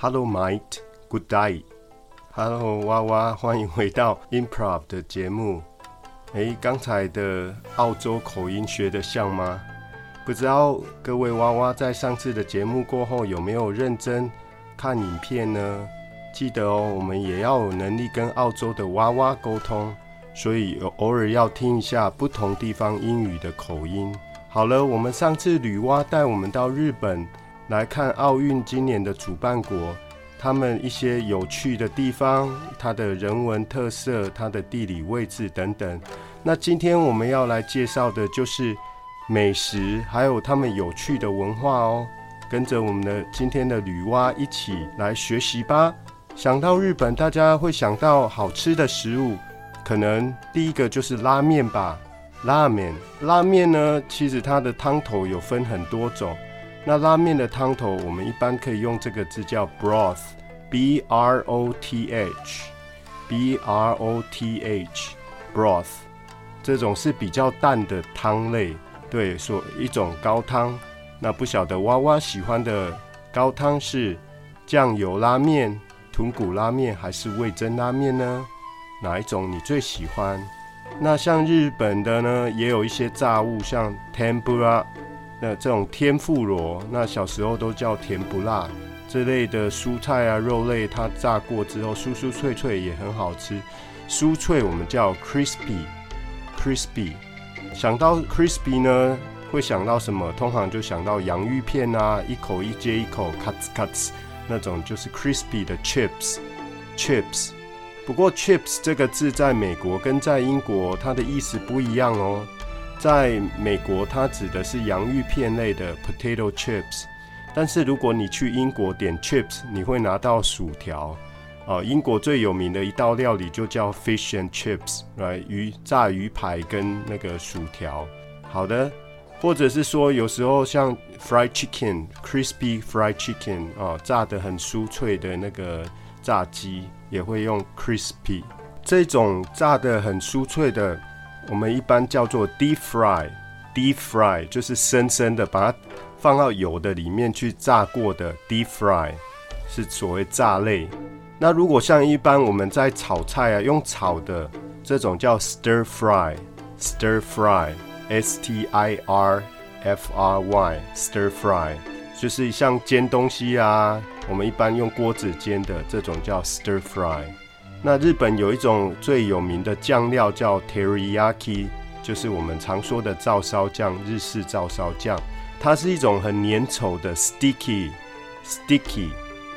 Hello, mate. Good day. Hello，娃娃，欢迎回到 Improv 的节目。诶，刚才的澳洲口音学得像吗？不知道各位娃娃在上次的节目过后有没有认真看影片呢？记得哦，我们也要有能力跟澳洲的娃娃沟通，所以偶尔要听一下不同地方英语的口音。好了，我们上次女娲带我们到日本来看奥运今年的主办国，他们一些有趣的地方，它的人文特色、它的地理位置等等。那今天我们要来介绍的就是美食，还有他们有趣的文化哦。跟着我们的今天的女娲一起来学习吧。想到日本，大家会想到好吃的食物，可能第一个就是拉面吧。拉面，拉面呢，其实它的汤头有分很多种。那拉面的汤头，我们一般可以用这个字叫 broth，b r o t h，b r o t h，broth，这种是比较淡的汤类，对，说一种高汤。那不晓得娃娃喜欢的高汤是酱油拉面、豚骨拉面还是味噌拉面呢？哪一种你最喜欢？那像日本的呢，也有一些炸物，像 tempura，那这种天妇罗，那小时候都叫甜不辣这类的蔬菜啊、肉类，它炸过之后酥酥脆脆也很好吃。酥脆我们叫 crispy，crispy。想到 crispy 呢，会想到什么？通常就想到洋芋片啊，一口一接一口，cuts cuts 那种就是 crispy 的 chips，chips。不过 chips 这个字在美国跟在英国它的意思不一样哦。在美国它指的是洋芋片类的 potato chips，但是如果你去英国点 chips，你会拿到薯条。哦，英国最有名的一道料理就叫 fish and chips，来鱼炸鱼排跟那个薯条。好的，或者是说有时候像 fried chicken，crispy fried chicken 哦，炸的很酥脆的那个炸鸡也会用 crispy。这种炸的很酥脆的，我们一般叫做 deep fry。deep fry 就是深深的把它放到油的里面去炸过的 deep fry，是所谓炸类。那如果像一般我们在炒菜啊，用炒的这种叫 stir fry，stir fry，s t i r f r y，stir fry，就是像煎东西啊，我们一般用锅子煎的这种叫 stir fry。那日本有一种最有名的酱料叫 teriyaki，就是我们常说的照烧酱，日式照烧酱，它是一种很粘稠的 sticky，sticky。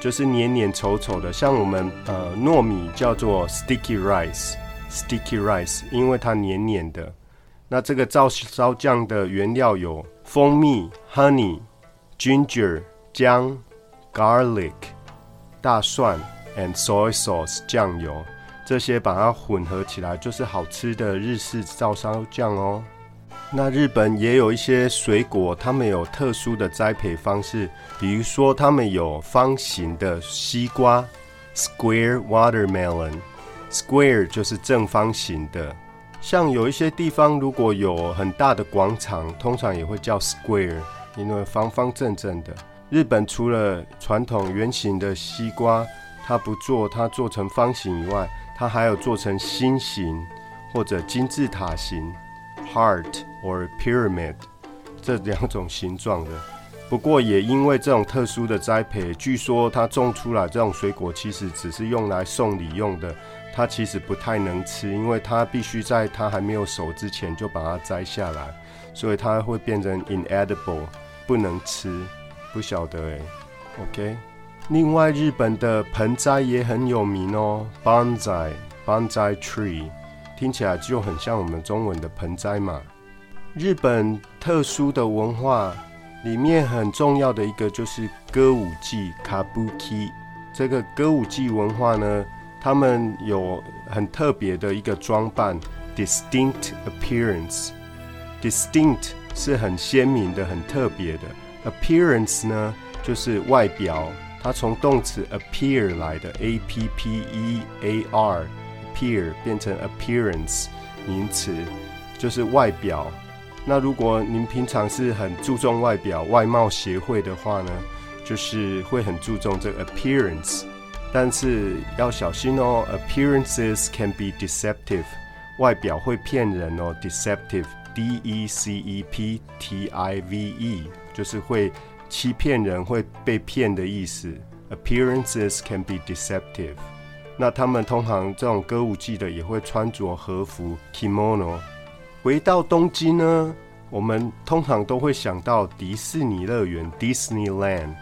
就是黏黏稠稠的，像我们呃糯米叫做 sticky rice，sticky rice，因为它黏黏的。那这个照烧酱的原料有蜂蜜 honey、ginger 姜、garlic 大蒜 and soy sauce 酱油，这些把它混合起来就是好吃的日式照烧酱哦。那日本也有一些水果，他们有特殊的栽培方式，比如说他们有方形的西瓜，square watermelon，square 就是正方形的。像有一些地方如果有很大的广场，通常也会叫 square，因为方方正正的。日本除了传统圆形的西瓜，它不做它做成方形以外，它还有做成心形或者金字塔形。Heart or pyramid 这两种形状的，不过也因为这种特殊的栽培，据说它种出来这种水果其实只是用来送礼用的，它其实不太能吃，因为它必须在它还没有熟之前就把它摘下来，所以它会变成 inedible，不能吃。不晓得诶 OK，另外日本的盆栽也很有名哦，bonsai，bonsai tree。听起来就很像我们中文的盆栽嘛。日本特殊的文化里面很重要的一个就是歌舞伎 （Kabuki）。这个歌舞伎文化呢，他们有很特别的一个装扮 （distinct appearance）。distinct 是很鲜明的、很特别的，appearance 呢就是外表。它从动词 appear 来的，a p p e a r。appear 变成 appearance 名词，就是外表。那如果您平常是很注重外表、外貌协会的话呢，就是会很注重这个 appearance，但是要小心哦，appearances can be deceptive，外表会骗人哦，deceptive，d e c e p t i v e，就是会欺骗人、会被骗的意思。Appearances can be deceptive。那他们通常这种歌舞伎的也会穿着和服 kimono。回到东京呢，我们通常都会想到迪士尼乐园 Disneyland。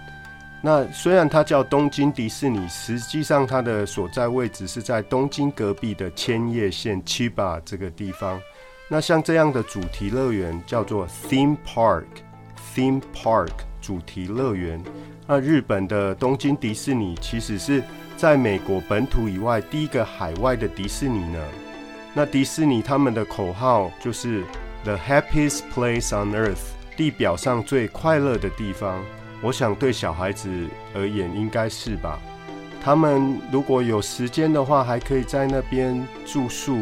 那虽然它叫东京迪士尼，实际上它的所在位置是在东京隔壁的千叶县 Chiba 这个地方。那像这样的主题乐园叫做 theme park，theme park 主题乐园。那日本的东京迪士尼其实是在美国本土以外第一个海外的迪士尼呢。那迪士尼他们的口号就是 “The happiest place on earth”，地表上最快乐的地方。我想对小孩子而言应该是吧。他们如果有时间的话，还可以在那边住宿，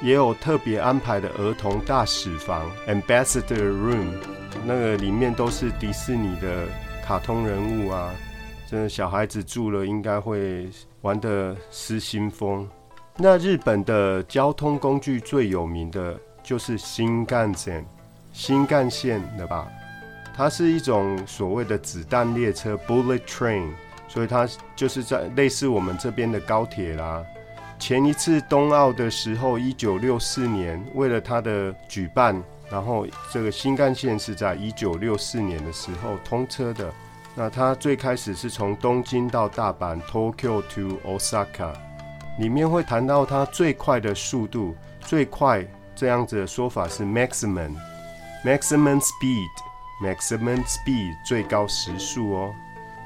也有特别安排的儿童大使房 （Ambassador Room），那个里面都是迪士尼的。卡通人物啊，真的小孩子住了应该会玩得失心疯。那日本的交通工具最有名的就是新干线，新干线的吧？它是一种所谓的子弹列车 （bullet train），所以它就是在类似我们这边的高铁啦。前一次冬奥的时候，一九六四年，为了它的举办。然后这个新干线是在一九六四年的时候通车的。那它最开始是从东京到大阪 （Tokyo to Osaka），里面会谈到它最快的速度，最快这样子的说法是 maximum，maximum speed，maximum speed 最高时速哦。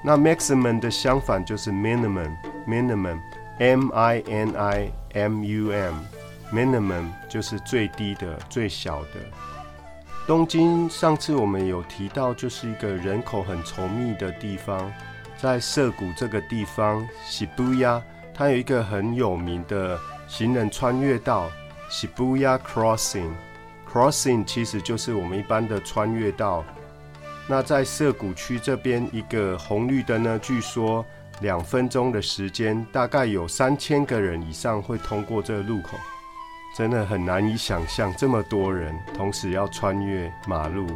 那 maximum 的相反就是 minimum，minimum，m i n i m u m，minimum 就是最低的、最小的。东京上次我们有提到，就是一个人口很稠密的地方，在涩谷这个地方，喜布亚它有一个很有名的行人穿越道，喜布亚 Crossing。Crossing 其实就是我们一般的穿越道。那在涩谷区这边，一个红绿灯呢，据说两分钟的时间，大概有三千个人以上会通过这个路口。真的很难以想象这么多人同时要穿越马路。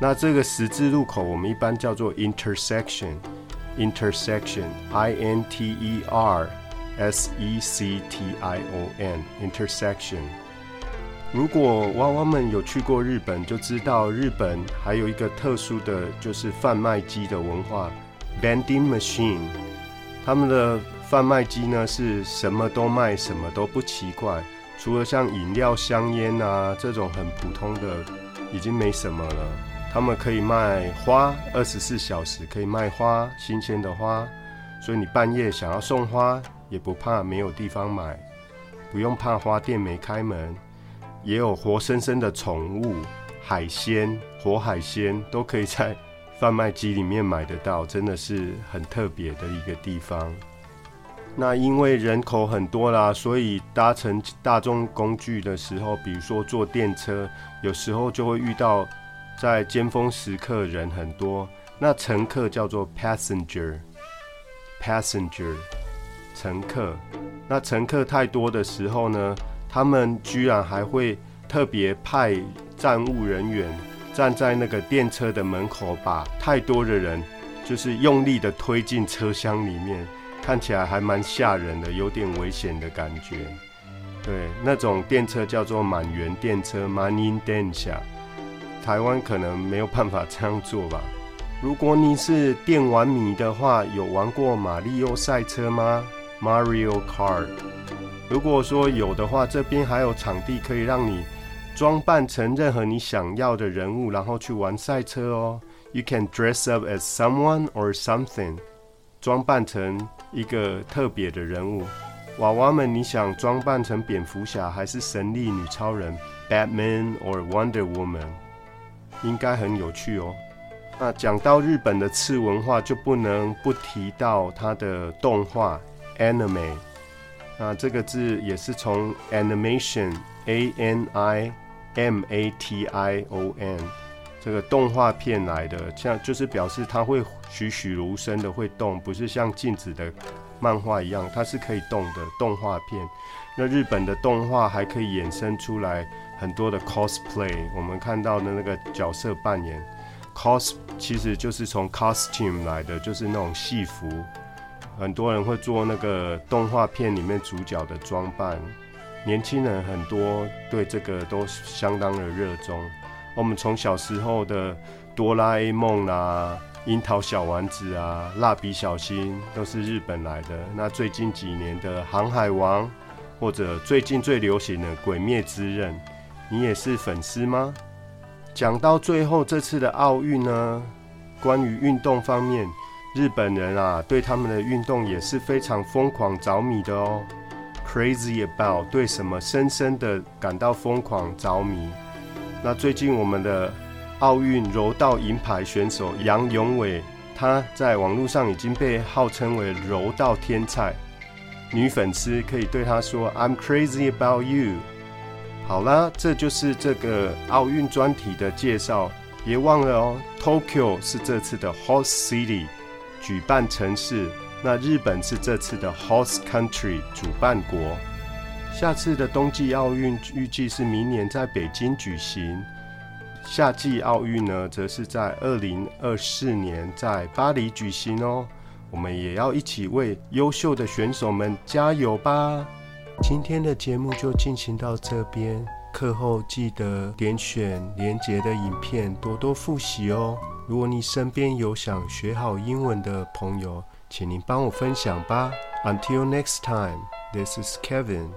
那这个十字路口我们一般叫做 intersection，intersection，I N T E R S E C T I O N，intersection。如果娃娃们有去过日本，就知道日本还有一个特殊的就是贩卖机的文化，vending machine。他们的贩卖机呢是什么都卖，什么都不奇怪。除了像饮料、香烟啊这种很普通的，已经没什么了。他们可以卖花，二十四小时可以卖花，新鲜的花。所以你半夜想要送花，也不怕没有地方买，不用怕花店没开门。也有活生生的宠物、海鲜、活海鲜都可以在贩卖机里面买得到，真的是很特别的一个地方。那因为人口很多啦，所以搭乘大众工具的时候，比如说坐电车，有时候就会遇到在尖峰时刻人很多。那乘客叫做 passenger，passenger，乘客。那乘客太多的时候呢，他们居然还会特别派站务人员站在那个电车的门口，把太多的人就是用力的推进车厢里面。看起来还蛮吓人的，有点危险的感觉。对，那种电车叫做满员电车 （Money Densha）。台湾可能没有办法这样做吧。如果你是电玩迷的话，有玩过马里奥赛车吗？Mario Kart。如果说有的话，这边还有场地可以让你装扮成任何你想要的人物，然后去玩赛车哦。You can dress up as someone or something，装扮成。一个特别的人物，娃娃们，你想装扮成蝙蝠侠还是神力女超人 （Batman or Wonder Woman）？应该很有趣哦。那讲到日本的次文化，就不能不提到它的动画 （Anime）。那这个字也是从 Animation（A N I M A T I O N，这个动画片来的，像就是表示它会栩栩如生的会动，不是像镜子的漫画一样，它是可以动的动画片。那日本的动画还可以衍生出来很多的 cosplay，我们看到的那个角色扮演，cos 其实就是从 costume 来的，就是那种戏服。很多人会做那个动画片里面主角的装扮，年轻人很多对这个都相当的热衷。我们从小时候的哆啦 A 梦啊、樱桃小丸子啊、蜡笔小新都是日本来的。那最近几年的航海王，或者最近最流行的鬼灭之刃，你也是粉丝吗？讲到最后，这次的奥运呢，关于运动方面。日本人啊，对他们的运动也是非常疯狂着迷的哦，crazy about，对什么深深的感到疯狂着迷。那最近我们的奥运柔道银牌选手杨永伟，他在网络上已经被号称为柔道天才，女粉丝可以对他说 "I'm crazy about you"。好啦，这就是这个奥运专题的介绍，别忘了哦，Tokyo 是这次的 Host City。举办城市，那日本是这次的 host country 主办国。下次的冬季奥运预计是明年在北京举行，夏季奥运呢，则是在二零二四年在巴黎举行哦。我们也要一起为优秀的选手们加油吧！今天的节目就进行到这边，课后记得点选连结的影片，多多复习哦。如果你身边有想学好英文的朋友，请您帮我分享吧。Until next time, this is Kevin.